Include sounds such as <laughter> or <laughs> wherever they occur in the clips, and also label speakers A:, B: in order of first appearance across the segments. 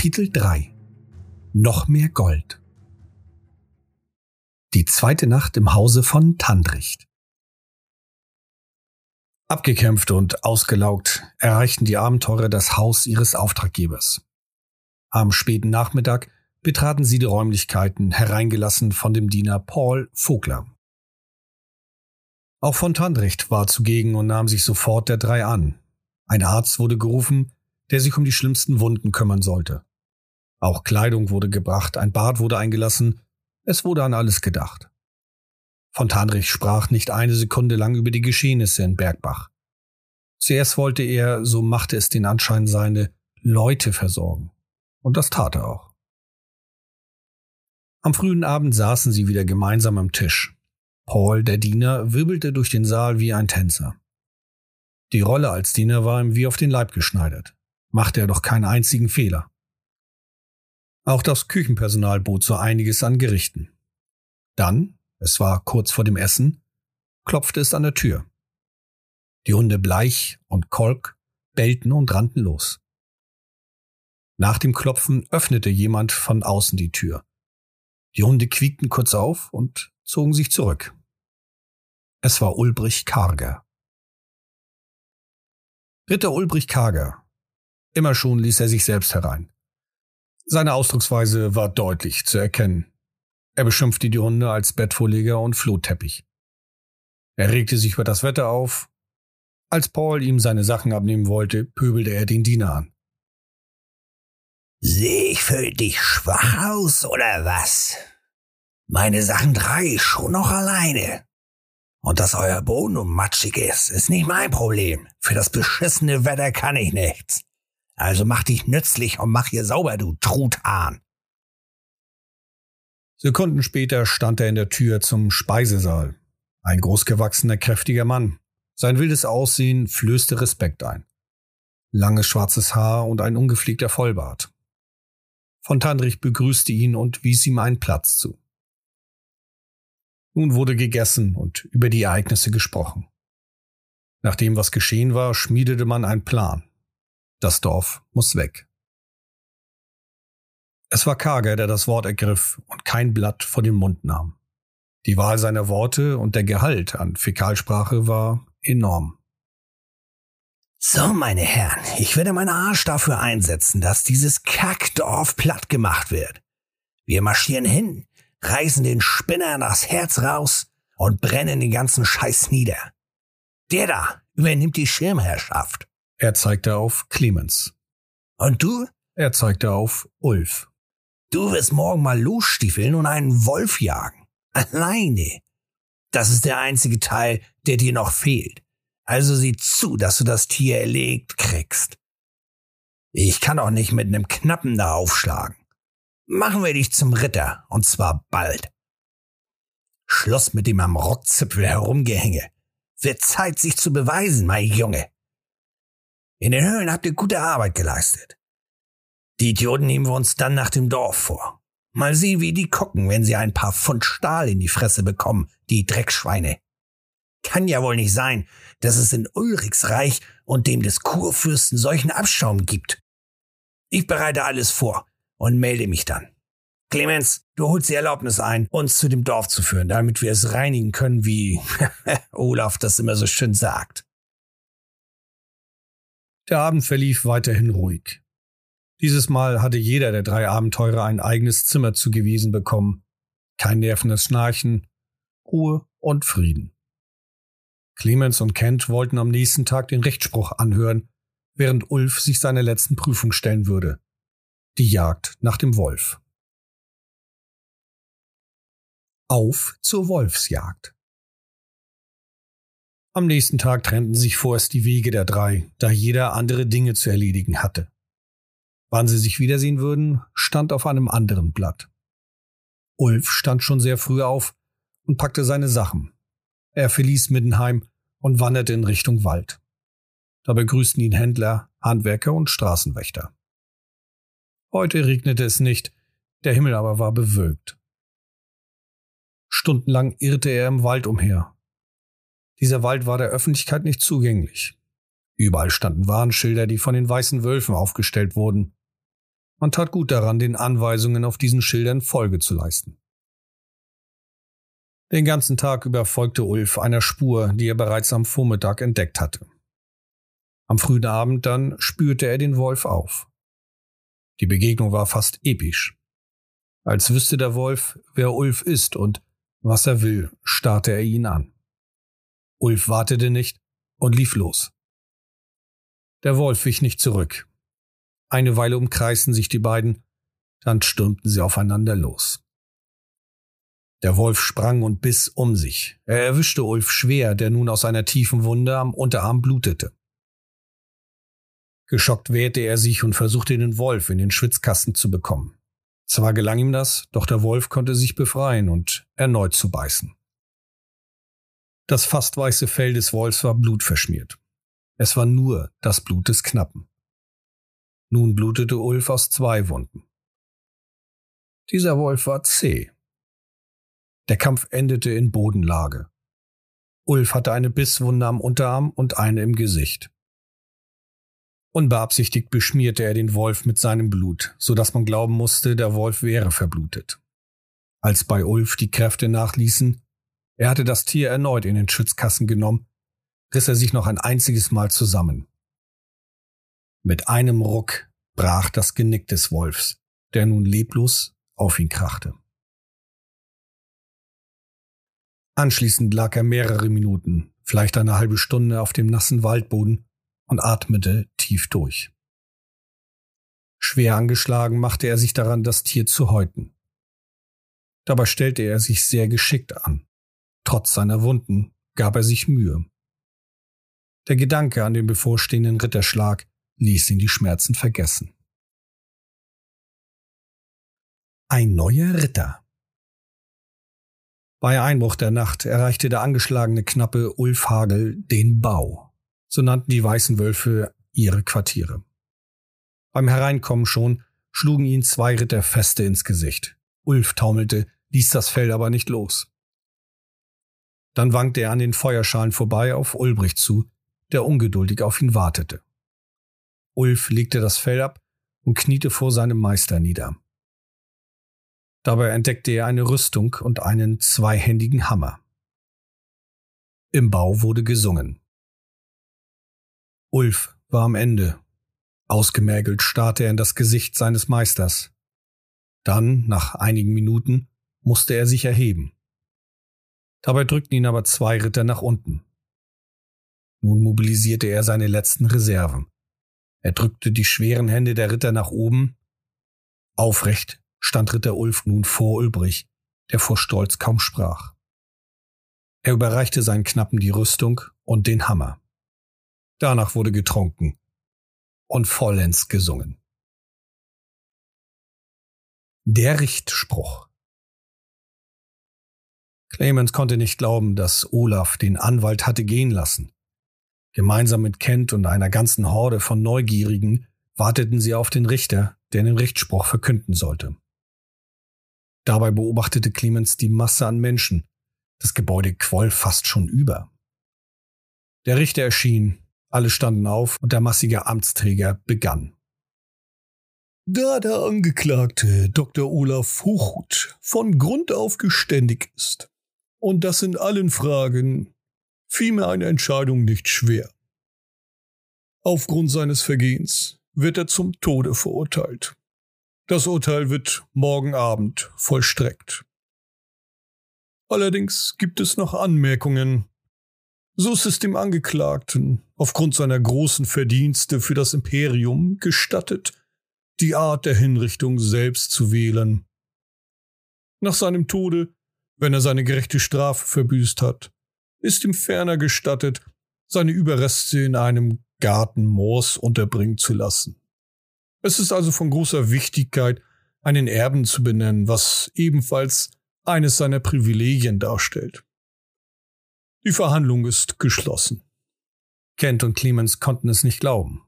A: Kapitel 3 Noch mehr Gold Die zweite Nacht im Hause von Tandricht Abgekämpft und ausgelaugt erreichten die Abenteurer das Haus ihres Auftraggebers. Am späten Nachmittag betraten sie die Räumlichkeiten, hereingelassen von dem Diener Paul Vogler. Auch von Tandricht war zugegen und nahm sich sofort der drei an. Ein Arzt wurde gerufen, der sich um die schlimmsten Wunden kümmern sollte. Auch Kleidung wurde gebracht, ein Bad wurde eingelassen, es wurde an alles gedacht. Fontanrich sprach nicht eine Sekunde lang über die Geschehnisse in Bergbach. Zuerst wollte er, so machte es den Anschein seine, Leute versorgen. Und das tat er auch. Am frühen Abend saßen sie wieder gemeinsam am Tisch. Paul, der Diener, wirbelte durch den Saal wie ein Tänzer. Die Rolle als Diener war ihm wie auf den Leib geschneidert. Machte er doch keinen einzigen Fehler. Auch das Küchenpersonal bot so einiges an Gerichten. Dann, es war kurz vor dem Essen, klopfte es an der Tür. Die Hunde Bleich und Kolk bellten und rannten los. Nach dem Klopfen öffnete jemand von außen die Tür. Die Hunde quiekten kurz auf und zogen sich zurück. Es war Ulbrich Karger. Ritter Ulbrich Karger. Immer schon ließ er sich selbst herein. Seine Ausdrucksweise war deutlich zu erkennen. Er beschimpfte die Hunde als Bettvorleger und Flotteppich. Er regte sich über das Wetter auf. Als Paul ihm seine Sachen abnehmen wollte, pöbelte er den Diener an.
B: Seh ich für dich schwach aus, oder was? Meine Sachen ich schon noch alleine. Und dass euer Boden matschig ist, ist nicht mein Problem. Für das beschissene Wetter kann ich nichts. Also mach dich nützlich und mach hier sauber, du Truthahn.
A: Sekunden später stand er in der Tür zum Speisesaal. Ein großgewachsener, kräftiger Mann. Sein wildes Aussehen flößte Respekt ein. Langes schwarzes Haar und ein ungepflegter Vollbart. Von Tandrich begrüßte ihn und wies ihm einen Platz zu. Nun wurde gegessen und über die Ereignisse gesprochen. Nachdem was geschehen war, schmiedete man einen Plan. Das Dorf muss weg. Es war Kager, der das Wort ergriff und kein Blatt vor den Mund nahm. Die Wahl seiner Worte und der Gehalt an Fäkalsprache war enorm.
B: So, meine Herren, ich werde meinen Arsch dafür einsetzen, dass dieses Kackdorf platt gemacht wird. Wir marschieren hin, reißen den Spinnern das Herz raus und brennen den ganzen Scheiß nieder. Der da übernimmt die Schirmherrschaft.
A: Er zeigte auf Clemens.
B: Und du?
A: Er zeigte auf Ulf.
B: Du wirst morgen mal losstiefeln und einen Wolf jagen. Alleine. Das ist der einzige Teil, der dir noch fehlt. Also sieh zu, dass du das Tier erlegt kriegst. Ich kann auch nicht mit nem Knappen da aufschlagen. Machen wir dich zum Ritter, und zwar bald. Schluss mit dem am Rockzipfel herumgehänge. Wird Zeit, sich zu beweisen, mein Junge. In den Höhlen habt ihr gute Arbeit geleistet. Die Idioten nehmen wir uns dann nach dem Dorf vor. Mal sehen, wie die gucken, wenn sie ein paar Pfund Stahl in die Fresse bekommen, die Dreckschweine. Kann ja wohl nicht sein, dass es in Ulrichsreich und dem des Kurfürsten solchen Abschaum gibt. Ich bereite alles vor und melde mich dann. Clemens, du holst die Erlaubnis ein, uns zu dem Dorf zu führen, damit wir es reinigen können, wie <laughs> Olaf das immer so schön sagt.
A: Der Abend verlief weiterhin ruhig. Dieses Mal hatte jeder der drei Abenteurer ein eigenes Zimmer zugewiesen bekommen. Kein nervendes Schnarchen, Ruhe und Frieden. Clemens und Kent wollten am nächsten Tag den Rechtsspruch anhören, während Ulf sich seiner letzten Prüfung stellen würde. Die Jagd nach dem Wolf. Auf zur Wolfsjagd. Am nächsten Tag trennten sich vorerst die Wege der drei, da jeder andere Dinge zu erledigen hatte. Wann sie sich wiedersehen würden, stand auf einem anderen Blatt. Ulf stand schon sehr früh auf und packte seine Sachen. Er verließ Middenheim und wanderte in Richtung Wald. Da begrüßten ihn Händler, Handwerker und Straßenwächter. Heute regnete es nicht, der Himmel aber war bewölkt. Stundenlang irrte er im Wald umher. Dieser Wald war der Öffentlichkeit nicht zugänglich. Überall standen Warnschilder, die von den weißen Wölfen aufgestellt wurden. Man tat gut daran, den Anweisungen auf diesen Schildern Folge zu leisten. Den ganzen Tag über folgte Ulf einer Spur, die er bereits am Vormittag entdeckt hatte. Am frühen Abend dann spürte er den Wolf auf. Die Begegnung war fast episch. Als wüsste der Wolf, wer Ulf ist und was er will, starrte er ihn an. Ulf wartete nicht und lief los. Der Wolf wich nicht zurück. Eine Weile umkreisten sich die beiden, dann stürmten sie aufeinander los. Der Wolf sprang und biss um sich. Er erwischte Ulf schwer, der nun aus einer tiefen Wunde am Unterarm blutete. Geschockt wehrte er sich und versuchte den Wolf in den Schwitzkasten zu bekommen. Zwar gelang ihm das, doch der Wolf konnte sich befreien und erneut zu beißen. Das fast weiße Fell des Wolfs war blutverschmiert. Es war nur das Blut des Knappen. Nun blutete Ulf aus zwei Wunden. Dieser Wolf war zäh. Der Kampf endete in Bodenlage. Ulf hatte eine Bisswunde am Unterarm und eine im Gesicht. Unbeabsichtigt beschmierte er den Wolf mit seinem Blut, so dass man glauben musste, der Wolf wäre verblutet. Als bei Ulf die Kräfte nachließen, er hatte das Tier erneut in den Schützkassen genommen, riss er sich noch ein einziges Mal zusammen. Mit einem Ruck brach das Genick des Wolfs, der nun leblos auf ihn krachte. Anschließend lag er mehrere Minuten, vielleicht eine halbe Stunde auf dem nassen Waldboden und atmete tief durch. Schwer angeschlagen machte er sich daran, das Tier zu häuten. Dabei stellte er sich sehr geschickt an. Trotz seiner Wunden gab er sich Mühe. Der Gedanke an den bevorstehenden Ritterschlag ließ ihn die Schmerzen vergessen. Ein neuer Ritter. Bei Einbruch der Nacht erreichte der angeschlagene Knappe Ulf Hagel den Bau. So nannten die weißen Wölfe ihre Quartiere. Beim Hereinkommen schon schlugen ihn zwei Ritter feste ins Gesicht. Ulf taumelte, ließ das Fell aber nicht los. Dann wankte er an den Feuerschalen vorbei auf Ulbricht zu, der ungeduldig auf ihn wartete. Ulf legte das Fell ab und kniete vor seinem Meister nieder. Dabei entdeckte er eine Rüstung und einen zweihändigen Hammer. Im Bau wurde gesungen. Ulf war am Ende. Ausgemergelt starrte er in das Gesicht seines Meisters. Dann, nach einigen Minuten, musste er sich erheben. Dabei drückten ihn aber zwei Ritter nach unten. Nun mobilisierte er seine letzten Reserven. Er drückte die schweren Hände der Ritter nach oben. Aufrecht stand Ritter Ulf nun vor Ulbrich, der vor Stolz kaum sprach. Er überreichte seinen Knappen die Rüstung und den Hammer. Danach wurde getrunken und vollends gesungen. Der Richtspruch Clemens konnte nicht glauben, dass Olaf den Anwalt hatte gehen lassen. Gemeinsam mit Kent und einer ganzen Horde von Neugierigen warteten sie auf den Richter, der den Richtspruch verkünden sollte. Dabei beobachtete Clemens die Masse an Menschen. Das Gebäude quoll fast schon über. Der Richter erschien, alle standen auf und der massige Amtsträger begann.
C: Da der Angeklagte Dr. Olaf Hochhut von Grund auf geständig ist und das in allen Fragen, fiel mir eine Entscheidung nicht schwer. Aufgrund seines Vergehens wird er zum Tode verurteilt. Das Urteil wird morgen Abend vollstreckt. Allerdings gibt es noch Anmerkungen. So ist es dem Angeklagten aufgrund seiner großen Verdienste für das Imperium gestattet, die Art der Hinrichtung selbst zu wählen. Nach seinem Tode, wenn er seine gerechte Strafe verbüßt hat, ist ihm ferner gestattet, seine Überreste in einem Garten Moors unterbringen zu lassen. Es ist also von großer Wichtigkeit, einen Erben zu benennen, was ebenfalls eines seiner Privilegien darstellt. Die Verhandlung ist geschlossen.
A: Kent und Clemens konnten es nicht glauben.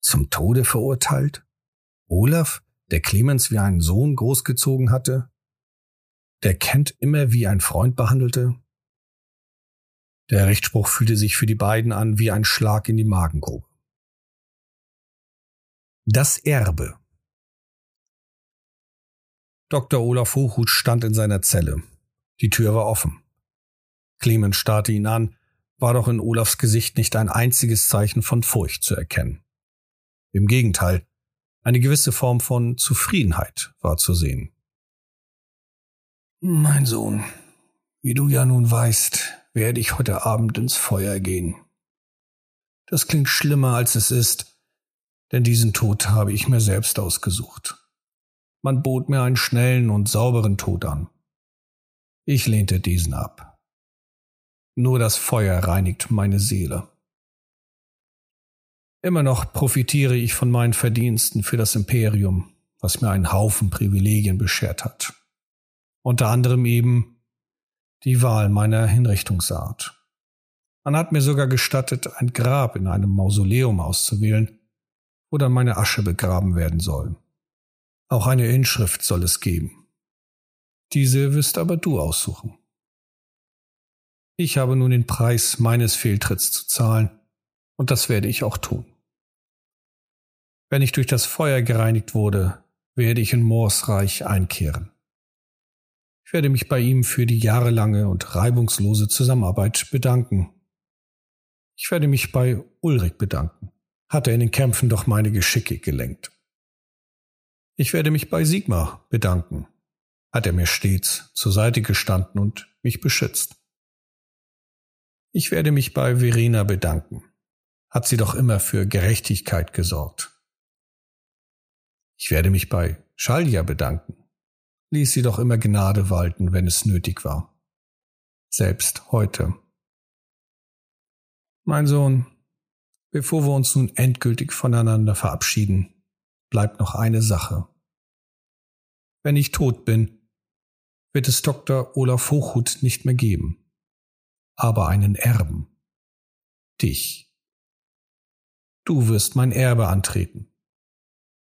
A: Zum Tode verurteilt? Olaf, der Clemens wie einen Sohn großgezogen hatte? Der Kent immer wie ein Freund behandelte? Der Rechtsspruch fühlte sich für die beiden an wie ein Schlag in die Magengrube. Das Erbe. Dr. Olaf Hochhut stand in seiner Zelle. Die Tür war offen. Clemens starrte ihn an, war doch in Olafs Gesicht nicht ein einziges Zeichen von Furcht zu erkennen. Im Gegenteil, eine gewisse Form von Zufriedenheit war zu sehen.
B: Mein Sohn, wie du ja nun weißt, werde ich heute Abend ins Feuer gehen. Das klingt schlimmer, als es ist, denn diesen Tod habe ich mir selbst ausgesucht. Man bot mir einen schnellen und sauberen Tod an. Ich lehnte diesen ab. Nur das Feuer reinigt meine Seele. Immer noch profitiere ich von meinen Verdiensten für das Imperium, was mir einen Haufen Privilegien beschert hat. Unter anderem eben die Wahl meiner Hinrichtungsart. Man hat mir sogar gestattet, ein Grab in einem Mausoleum auszuwählen, wo dann meine Asche begraben werden soll. Auch eine Inschrift soll es geben. Diese wirst aber du aussuchen. Ich habe nun den Preis meines Fehltritts zu zahlen, und das werde ich auch tun. Wenn ich durch das Feuer gereinigt wurde, werde ich in Moors Reich einkehren. Ich werde mich bei ihm für die jahrelange und reibungslose Zusammenarbeit bedanken. Ich werde mich bei Ulrich bedanken. Hat er in den Kämpfen doch meine Geschicke gelenkt. Ich werde mich bei Sigmar bedanken. Hat er mir stets zur Seite gestanden und mich beschützt. Ich werde mich bei Verena bedanken. Hat sie doch immer für Gerechtigkeit gesorgt. Ich werde mich bei Schalja bedanken. Ließ sie doch immer Gnade walten, wenn es nötig war. Selbst heute. Mein Sohn, bevor wir uns nun endgültig voneinander verabschieden, bleibt noch eine Sache. Wenn ich tot bin, wird es Dr. Olaf Hochhut nicht mehr geben, aber einen Erben. Dich. Du wirst mein Erbe antreten.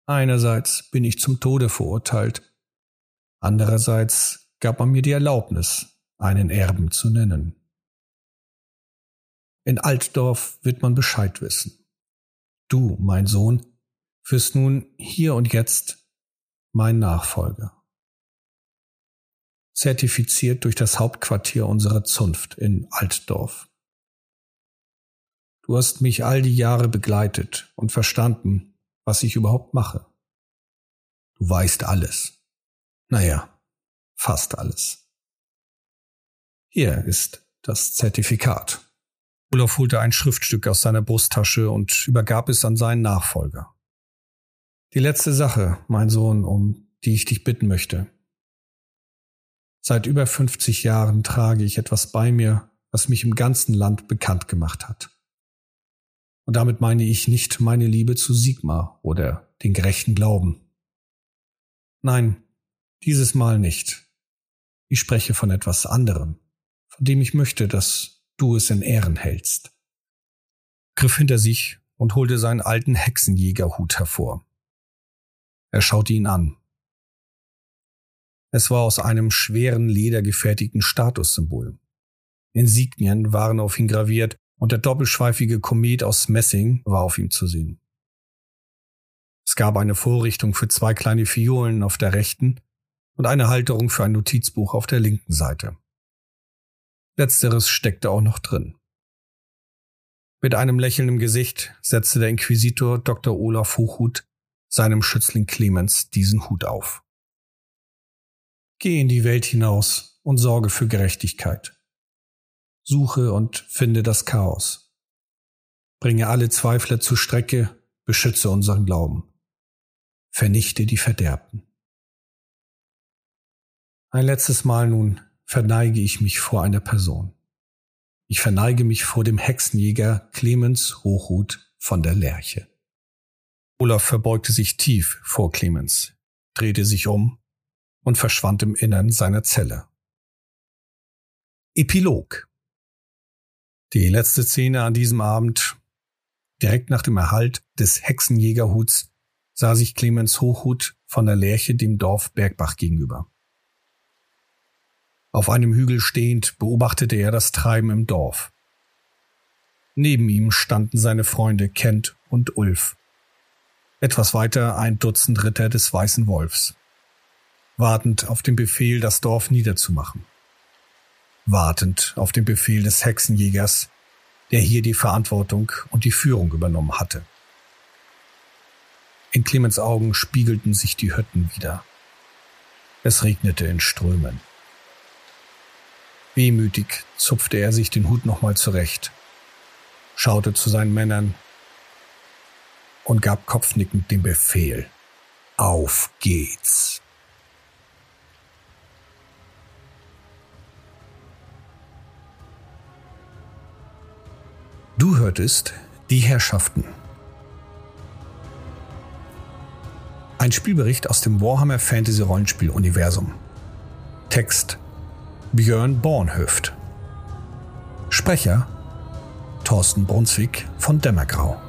B: Einerseits bin ich zum Tode verurteilt, andererseits gab man mir die Erlaubnis, einen Erben zu nennen. In Altdorf wird man Bescheid wissen. Du, mein Sohn, wirst nun hier und jetzt mein Nachfolger. Zertifiziert durch das Hauptquartier unserer Zunft in Altdorf. Du hast mich all die Jahre begleitet und verstanden, was ich überhaupt mache. Du weißt alles. Naja, fast alles. Hier ist das Zertifikat. Olaf holte ein Schriftstück aus seiner Brusttasche und übergab es an seinen Nachfolger. Die letzte Sache, mein Sohn, um die ich dich bitten möchte. Seit über 50 Jahren trage ich etwas bei mir, was mich im ganzen Land bekannt gemacht hat. Und damit meine ich nicht meine Liebe zu Sigmar oder den gerechten Glauben. Nein, dieses Mal nicht. Ich spreche von etwas anderem, von dem ich möchte, dass du es in Ehren hältst. Griff hinter sich und holte seinen alten Hexenjägerhut hervor. Er schaute ihn an. Es war aus einem schweren Leder gefertigten Statussymbol. Insignien waren auf ihn graviert und der doppelschweifige Komet aus Messing war auf ihm zu sehen. Es gab eine Vorrichtung für zwei kleine Fiolen auf der rechten und eine Halterung für ein Notizbuch auf der linken Seite. Letzteres steckte auch noch drin. Mit einem Lächeln im Gesicht setzte der Inquisitor Dr. Olaf Hochhut seinem Schützling Clemens diesen Hut auf. Geh in die Welt hinaus und sorge für Gerechtigkeit. Suche und finde das Chaos. Bringe alle Zweifler zur Strecke, beschütze unseren Glauben. Vernichte die Verderbten. Ein letztes Mal nun verneige ich mich vor einer Person. Ich verneige mich vor dem Hexenjäger Clemens Hochhut von der Lerche. Olaf verbeugte sich tief vor Clemens, drehte sich um und verschwand im Innern seiner Zelle. Epilog die letzte Szene an diesem Abend, direkt nach dem Erhalt des Hexenjägerhuts, sah sich Clemens Hochhut von der Lerche dem Dorf Bergbach gegenüber. Auf einem Hügel stehend beobachtete er das Treiben im Dorf. Neben ihm standen seine Freunde Kent und Ulf. Etwas weiter ein Dutzend Ritter des Weißen Wolfs.
A: wartend auf den Befehl, das Dorf niederzumachen. Wartend auf den Befehl des Hexenjägers, der hier die Verantwortung und die Führung übernommen hatte. In Clemens Augen spiegelten sich die Hütten wieder. Es regnete in Strömen. Wehmütig zupfte er sich den Hut nochmal zurecht, schaute zu seinen Männern und gab kopfnickend den Befehl. Auf geht's. Du hörtest Die Herrschaften. Ein Spielbericht aus dem Warhammer Fantasy Rollenspiel Universum. Text Björn Bornhöft. Sprecher Thorsten Brunswick von Dämmergrau.